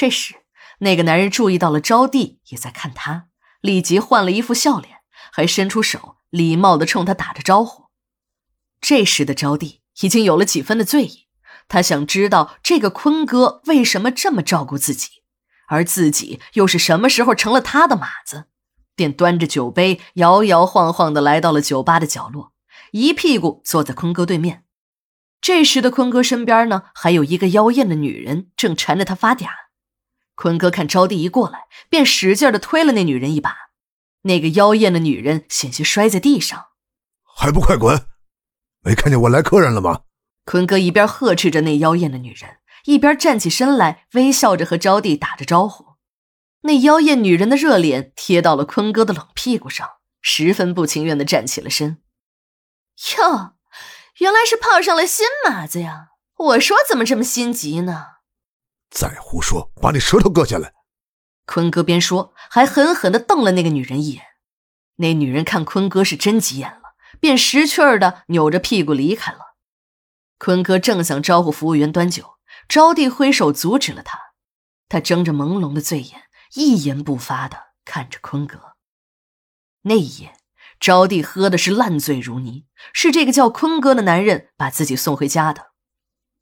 这时，那个男人注意到了招娣也在看他，立即换了一副笑脸，还伸出手，礼貌地冲他打着招呼。这时的招娣已经有了几分的醉意，他想知道这个坤哥为什么这么照顾自己，而自己又是什么时候成了他的马子，便端着酒杯摇摇晃晃地来到了酒吧的角落，一屁股坐在坤哥对面。这时的坤哥身边呢，还有一个妖艳的女人正缠着他发嗲。坤哥看招娣一过来，便使劲的推了那女人一把，那个妖艳的女人险些摔在地上，还不快滚！没看见我来客人了吗？坤哥一边呵斥着那妖艳的女人，一边站起身来，微笑着和招娣打着招呼。那妖艳女人的热脸贴到了坤哥的冷屁股上，十分不情愿的站起了身。哟，原来是泡上了新马子呀！我说怎么这么心急呢？再胡说，把你舌头割下来！坤哥边说，还狠狠地瞪了那个女人一眼。那女人看坤哥是真急眼了。便识趣儿的扭着屁股离开了。坤哥正想招呼服务员端酒，招娣挥手阻止了他。他睁着朦胧的醉眼，一言不发的看着坤哥。那一夜，招娣喝的是烂醉如泥，是这个叫坤哥的男人把自己送回家的。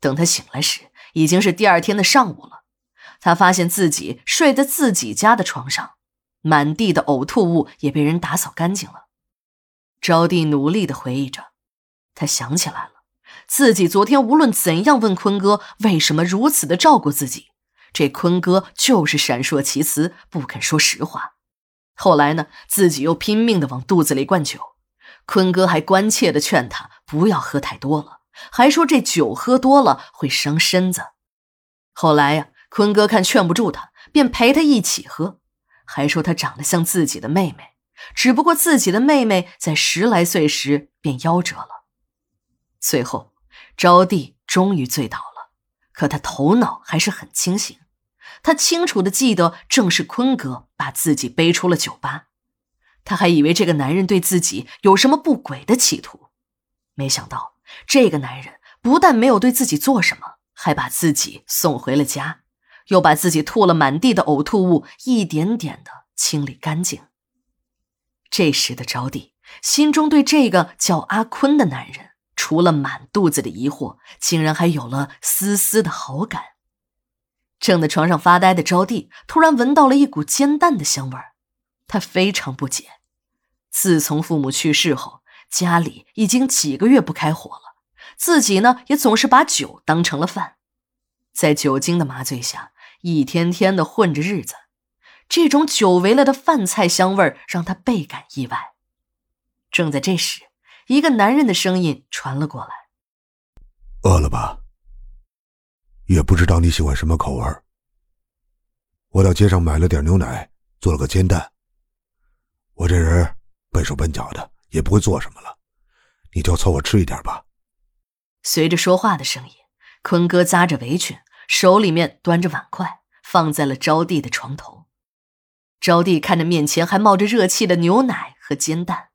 等他醒来时，已经是第二天的上午了。他发现自己睡在自己家的床上，满地的呕吐物也被人打扫干净了。招娣努力的回忆着，她想起来了，自己昨天无论怎样问坤哥为什么如此的照顾自己，这坤哥就是闪烁其词，不肯说实话。后来呢，自己又拼命的往肚子里灌酒，坤哥还关切的劝他不要喝太多了，还说这酒喝多了会伤身子。后来呀，坤哥看劝不住他，便陪他一起喝，还说他长得像自己的妹妹。只不过自己的妹妹在十来岁时便夭折了。最后，招娣终于醉倒了，可她头脑还是很清醒。她清楚的记得，正是坤哥把自己背出了酒吧。她还以为这个男人对自己有什么不轨的企图，没想到这个男人不但没有对自己做什么，还把自己送回了家，又把自己吐了满地的呕吐物一点点的清理干净。这时的招娣心中对这个叫阿坤的男人，除了满肚子的疑惑，竟然还有了丝丝的好感。正在床上发呆的招娣突然闻到了一股煎蛋的香味儿，她非常不解。自从父母去世后，家里已经几个月不开火了，自己呢也总是把酒当成了饭，在酒精的麻醉下，一天天的混着日子。这种久违了的饭菜香味让他倍感意外。正在这时，一个男人的声音传了过来：“饿了吧？也不知道你喜欢什么口味我到街上买了点牛奶，做了个煎蛋。我这人笨手笨脚的，也不会做什么了，你就凑合吃一点吧。”随着说话的声音，坤哥扎着围裙，手里面端着碗筷，放在了招娣的床头。招娣看着面前还冒着热气的牛奶和煎蛋，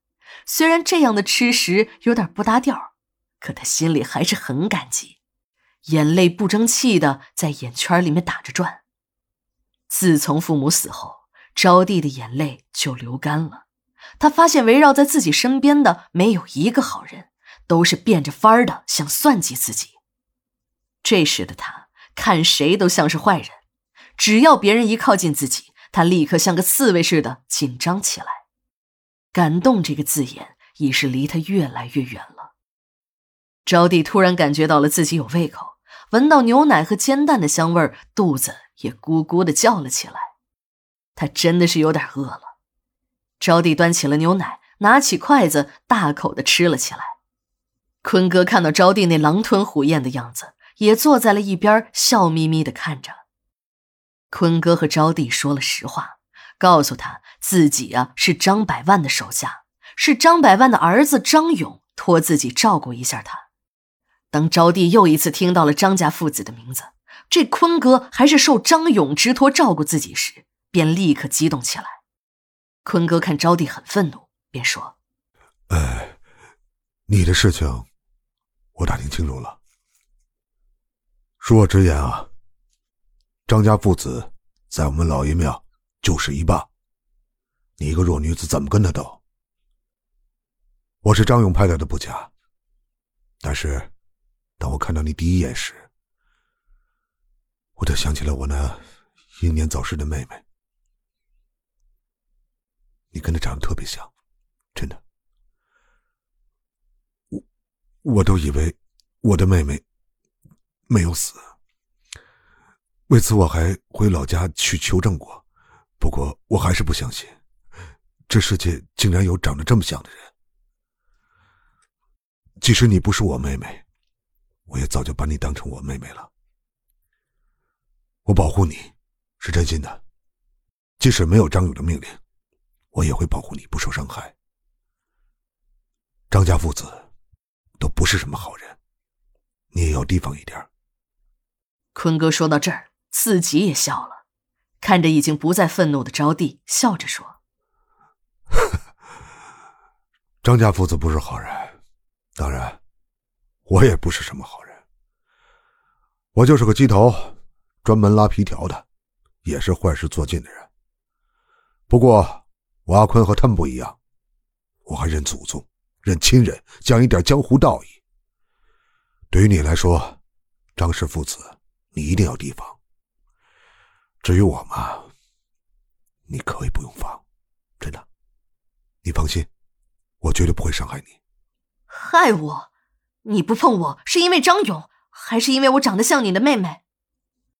虽然这样的吃食有点不搭调，可她心里还是很感激，眼泪不争气的在眼圈里面打着转。自从父母死后，招娣的眼泪就流干了。他发现围绕在自己身边的没有一个好人，都是变着法儿的想算计自己。这时的他看谁都像是坏人，只要别人一靠近自己。他立刻像个刺猬似的紧张起来，感动这个字眼已是离他越来越远了。招娣突然感觉到了自己有胃口，闻到牛奶和煎蛋的香味肚子也咕咕的叫了起来。他真的是有点饿了。招娣端起了牛奶，拿起筷子大口的吃了起来。坤哥看到招娣那狼吞虎咽的样子，也坐在了一边，笑眯眯的看着。坤哥和招娣说了实话，告诉他自己啊是张百万的手下，是张百万的儿子张勇托自己照顾一下他。当招娣又一次听到了张家父子的名字，这坤哥还是受张勇之托照顾自己时，便立刻激动起来。坤哥看招娣很愤怒，便说：“哎，你的事情我打听清楚了。恕我直言啊。”张家父子在我们老爷庙就是一霸。你一个弱女子怎么跟他斗？我是张勇派来的不假，但是当我看到你第一眼时，我就想起了我那英年早逝的妹妹。你跟她长得特别像，真的。我我都以为我的妹妹没有死，为此我还回老家去求证过，不过我还是不相信，这世界竟然有长得这么像的人。即使你不是我妹妹，我也早就把你当成我妹妹了。我保护你，是真心的。即使没有张勇的命令，我也会保护你不受伤害。张家父子都不是什么好人，你也要提防一点。坤哥说到这儿，自己也笑了，看着已经不再愤怒的招娣，笑着说：“张家父子不是好人。”当然，我也不是什么好人。我就是个鸡头，专门拉皮条的，也是坏事做尽的人。不过，我阿坤和他们不一样，我还认祖宗，认亲人，讲一点江湖道义。对于你来说，张氏父子，你一定要提防。至于我嘛，你可以不用防，真的，你放心，我绝对不会伤害你。害我？你不碰我是因为张勇，还是因为我长得像你的妹妹？